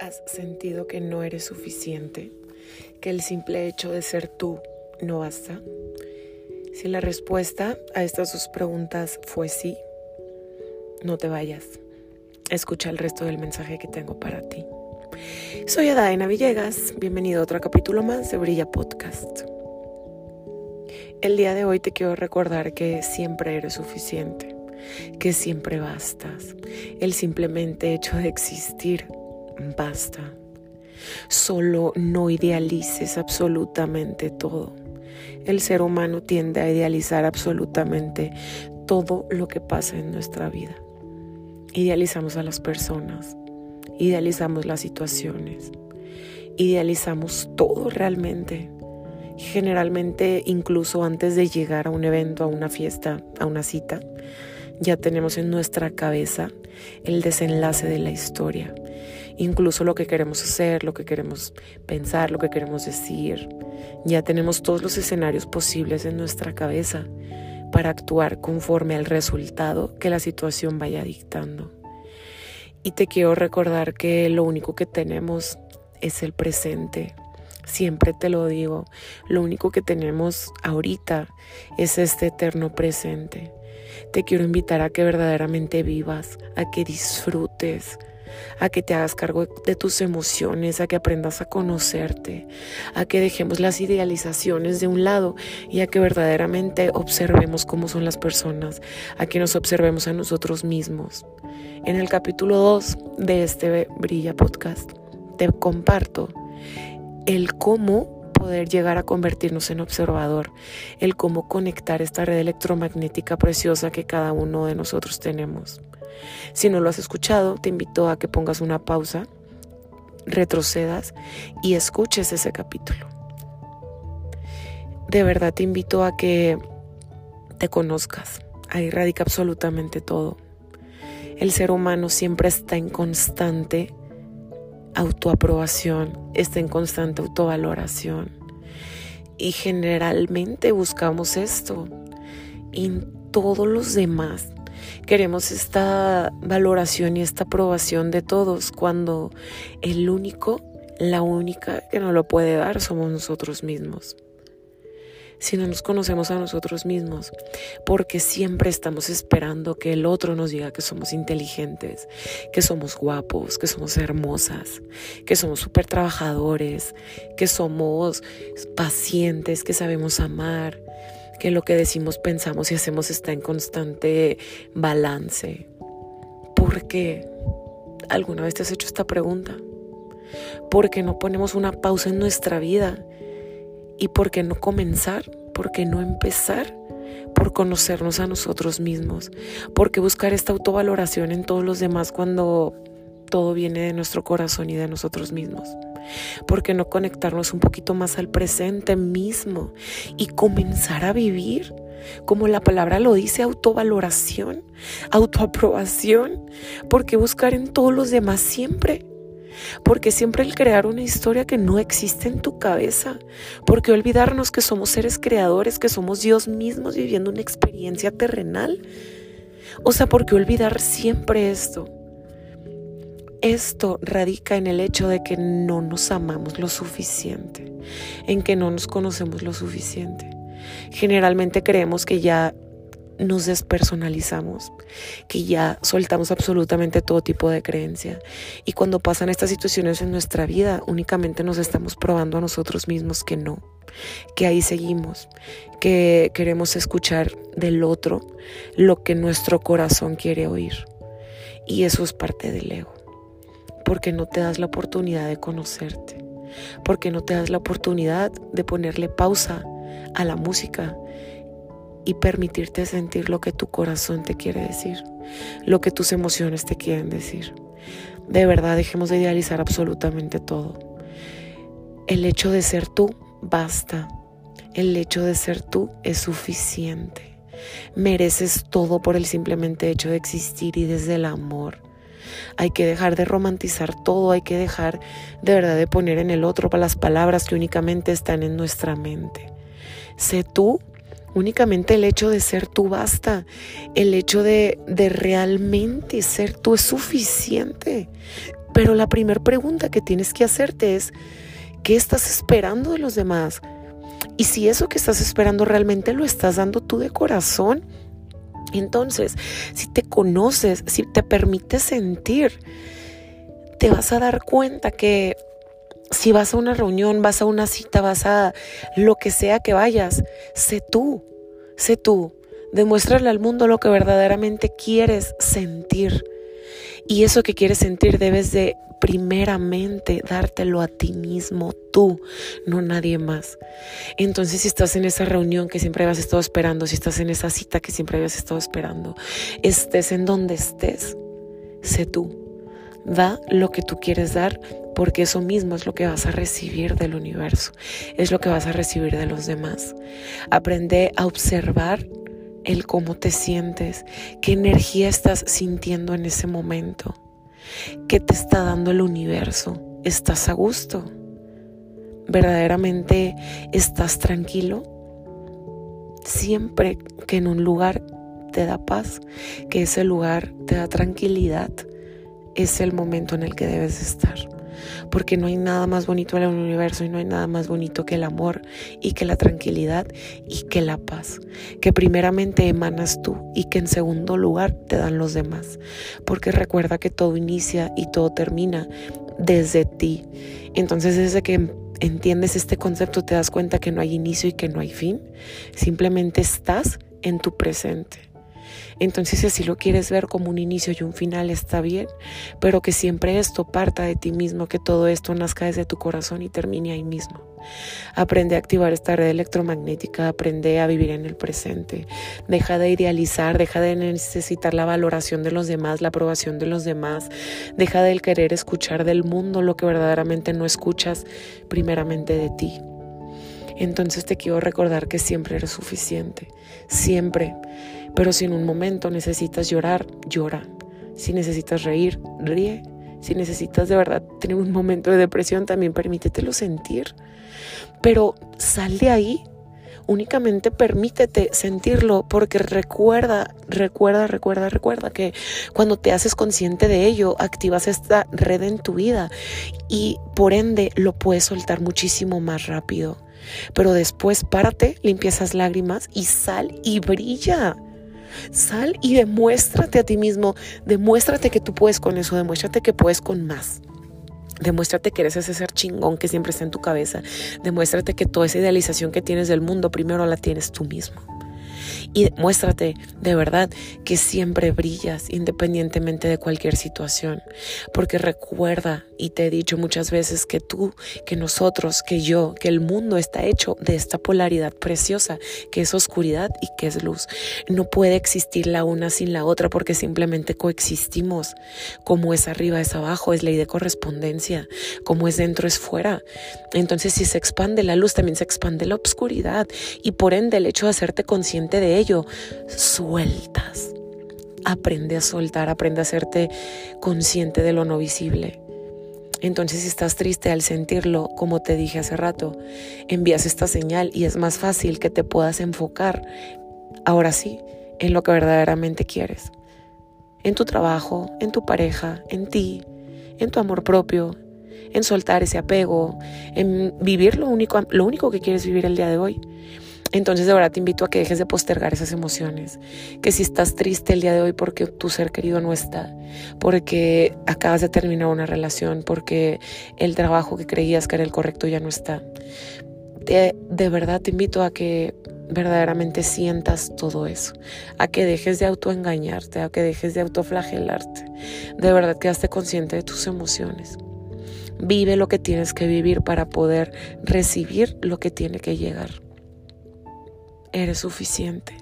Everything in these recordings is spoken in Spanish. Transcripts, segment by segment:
has sentido que no eres suficiente? ¿Que el simple hecho de ser tú no basta? Si la respuesta a estas dos preguntas fue sí, no te vayas. Escucha el resto del mensaje que tengo para ti. Soy Adaena Villegas, bienvenido a otro capítulo más de Brilla Podcast. El día de hoy te quiero recordar que siempre eres suficiente, que siempre bastas. El simplemente hecho de existir basta. Solo no idealices absolutamente todo. El ser humano tiende a idealizar absolutamente todo lo que pasa en nuestra vida. Idealizamos a las personas, idealizamos las situaciones, idealizamos todo realmente. Generalmente, incluso antes de llegar a un evento, a una fiesta, a una cita, ya tenemos en nuestra cabeza el desenlace de la historia incluso lo que queremos hacer, lo que queremos pensar, lo que queremos decir. Ya tenemos todos los escenarios posibles en nuestra cabeza para actuar conforme al resultado que la situación vaya dictando. Y te quiero recordar que lo único que tenemos es el presente. Siempre te lo digo, lo único que tenemos ahorita es este eterno presente. Te quiero invitar a que verdaderamente vivas, a que disfrutes, a que te hagas cargo de tus emociones, a que aprendas a conocerte, a que dejemos las idealizaciones de un lado y a que verdaderamente observemos cómo son las personas, a que nos observemos a nosotros mismos. En el capítulo 2 de este Brilla Podcast te comparto el cómo poder llegar a convertirnos en observador, el cómo conectar esta red electromagnética preciosa que cada uno de nosotros tenemos. Si no lo has escuchado, te invito a que pongas una pausa, retrocedas y escuches ese capítulo. De verdad te invito a que te conozcas. Ahí radica absolutamente todo. El ser humano siempre está en constante autoaprobación, está en constante autovaloración. Y generalmente buscamos esto en todos los demás Queremos esta valoración y esta aprobación de todos cuando el único, la única que nos lo puede dar somos nosotros mismos. Si no nos conocemos a nosotros mismos, porque siempre estamos esperando que el otro nos diga que somos inteligentes, que somos guapos, que somos hermosas, que somos súper trabajadores, que somos pacientes, que sabemos amar, que lo que decimos, pensamos y hacemos está en constante balance. ¿Por qué? ¿Alguna vez te has hecho esta pregunta? ¿Por qué no ponemos una pausa en nuestra vida? ¿Y por qué no comenzar? ¿Por qué no empezar? Por conocernos a nosotros mismos. ¿Por qué buscar esta autovaloración en todos los demás cuando todo viene de nuestro corazón y de nosotros mismos? ¿Por qué no conectarnos un poquito más al presente mismo y comenzar a vivir? Como la palabra lo dice, autovaloración, autoaprobación. ¿Por qué buscar en todos los demás siempre? Porque siempre el crear una historia que no existe en tu cabeza. Porque olvidarnos que somos seres creadores, que somos Dios mismos viviendo una experiencia terrenal. O sea, ¿por qué olvidar siempre esto? Esto radica en el hecho de que no nos amamos lo suficiente, en que no nos conocemos lo suficiente. Generalmente creemos que ya nos despersonalizamos, que ya soltamos absolutamente todo tipo de creencia. Y cuando pasan estas situaciones en nuestra vida, únicamente nos estamos probando a nosotros mismos que no, que ahí seguimos, que queremos escuchar del otro lo que nuestro corazón quiere oír. Y eso es parte del ego porque no te das la oportunidad de conocerte, porque no te das la oportunidad de ponerle pausa a la música y permitirte sentir lo que tu corazón te quiere decir, lo que tus emociones te quieren decir. De verdad, dejemos de idealizar absolutamente todo. El hecho de ser tú basta. El hecho de ser tú es suficiente. Mereces todo por el simplemente hecho de existir y desde el amor. Hay que dejar de romantizar todo, hay que dejar de verdad de poner en el otro las palabras que únicamente están en nuestra mente. Sé tú, únicamente el hecho de ser tú basta, el hecho de, de realmente ser tú es suficiente. Pero la primera pregunta que tienes que hacerte es, ¿qué estás esperando de los demás? Y si eso que estás esperando realmente lo estás dando tú de corazón, entonces, si te conoces, si te permites sentir, te vas a dar cuenta que si vas a una reunión, vas a una cita, vas a lo que sea que vayas, sé tú, sé tú. Demuéstrale al mundo lo que verdaderamente quieres sentir. Y eso que quieres sentir debes de primeramente dártelo a ti mismo, tú, no nadie más. Entonces, si estás en esa reunión que siempre habías estado esperando, si estás en esa cita que siempre habías estado esperando, estés en donde estés, sé tú. Da lo que tú quieres dar porque eso mismo es lo que vas a recibir del universo, es lo que vas a recibir de los demás. Aprende a observar el cómo te sientes, qué energía estás sintiendo en ese momento. ¿Qué te está dando el universo? ¿Estás a gusto? ¿Verdaderamente estás tranquilo? Siempre que en un lugar te da paz, que ese lugar te da tranquilidad, es el momento en el que debes estar porque no hay nada más bonito en el universo y no hay nada más bonito que el amor y que la tranquilidad y que la paz, que primeramente emanas tú y que en segundo lugar te dan los demás, porque recuerda que todo inicia y todo termina desde ti. Entonces desde que entiendes este concepto te das cuenta que no hay inicio y que no hay fin, simplemente estás en tu presente. Entonces, si así lo quieres ver como un inicio y un final, está bien, pero que siempre esto parta de ti mismo, que todo esto nazca desde tu corazón y termine ahí mismo. Aprende a activar esta red electromagnética, aprende a vivir en el presente. Deja de idealizar, deja de necesitar la valoración de los demás, la aprobación de los demás. Deja de querer escuchar del mundo lo que verdaderamente no escuchas primeramente de ti. Entonces te quiero recordar que siempre eres suficiente, siempre. Pero si en un momento necesitas llorar, llora. Si necesitas reír, ríe. Si necesitas de verdad tener un momento de depresión, también permítetelo sentir. Pero sal de ahí. Únicamente permítete sentirlo porque recuerda, recuerda, recuerda, recuerda que cuando te haces consciente de ello, activas esta red en tu vida y por ende lo puedes soltar muchísimo más rápido. Pero después párate, limpia esas lágrimas y sal y brilla. Sal y demuéstrate a ti mismo, demuéstrate que tú puedes con eso, demuéstrate que puedes con más. Demuéstrate que eres ese ser chingón que siempre está en tu cabeza. Demuéstrate que toda esa idealización que tienes del mundo primero la tienes tú mismo y muéstrate de verdad que siempre brillas independientemente de cualquier situación. Porque recuerda, y te he dicho muchas veces, que tú, que nosotros, que yo, que el mundo está hecho de esta polaridad preciosa, que es oscuridad y que es luz. No puede existir la una sin la otra porque simplemente coexistimos. Como es arriba es abajo, es ley de correspondencia. Como es dentro es fuera. Entonces si se expande la luz, también se expande la oscuridad. Y por ende el hecho de hacerte consciente de ello, sueltas. Aprende a soltar, aprende a hacerte consciente de lo no visible. Entonces si estás triste al sentirlo, como te dije hace rato, envías esta señal y es más fácil que te puedas enfocar, ahora sí, en lo que verdaderamente quieres. En tu trabajo, en tu pareja, en ti, en tu amor propio, en soltar ese apego, en vivir lo único, lo único que quieres vivir el día de hoy. Entonces de verdad te invito a que dejes de postergar esas emociones, que si estás triste el día de hoy porque tu ser querido no está, porque acabas de terminar una relación, porque el trabajo que creías que era el correcto ya no está, de verdad te invito a que verdaderamente sientas todo eso, a que dejes de autoengañarte, a que dejes de autoflagelarte, de verdad que hazte consciente de tus emociones. Vive lo que tienes que vivir para poder recibir lo que tiene que llegar. Eres suficiente.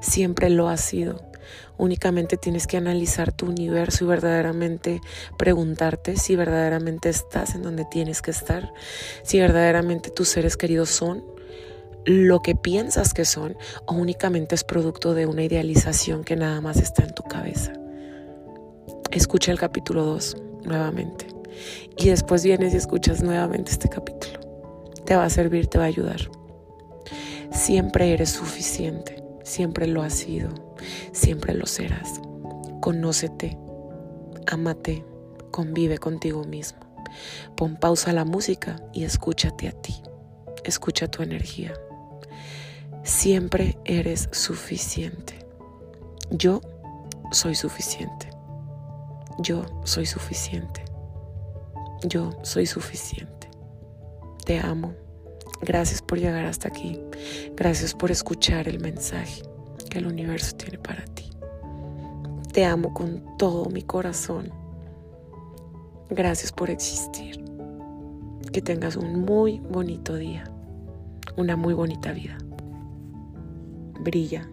Siempre lo has sido. Únicamente tienes que analizar tu universo y verdaderamente preguntarte si verdaderamente estás en donde tienes que estar, si verdaderamente tus seres queridos son lo que piensas que son o únicamente es producto de una idealización que nada más está en tu cabeza. Escucha el capítulo 2 nuevamente y después vienes y escuchas nuevamente este capítulo. Te va a servir, te va a ayudar. Siempre eres suficiente, siempre lo has sido, siempre lo serás. Conócete, ámate, convive contigo mismo. Pon pausa a la música y escúchate a ti. Escucha tu energía. Siempre eres suficiente. Yo soy suficiente. Yo soy suficiente. Yo soy suficiente. Te amo. Gracias por llegar hasta aquí. Gracias por escuchar el mensaje que el universo tiene para ti. Te amo con todo mi corazón. Gracias por existir. Que tengas un muy bonito día. Una muy bonita vida. Brilla.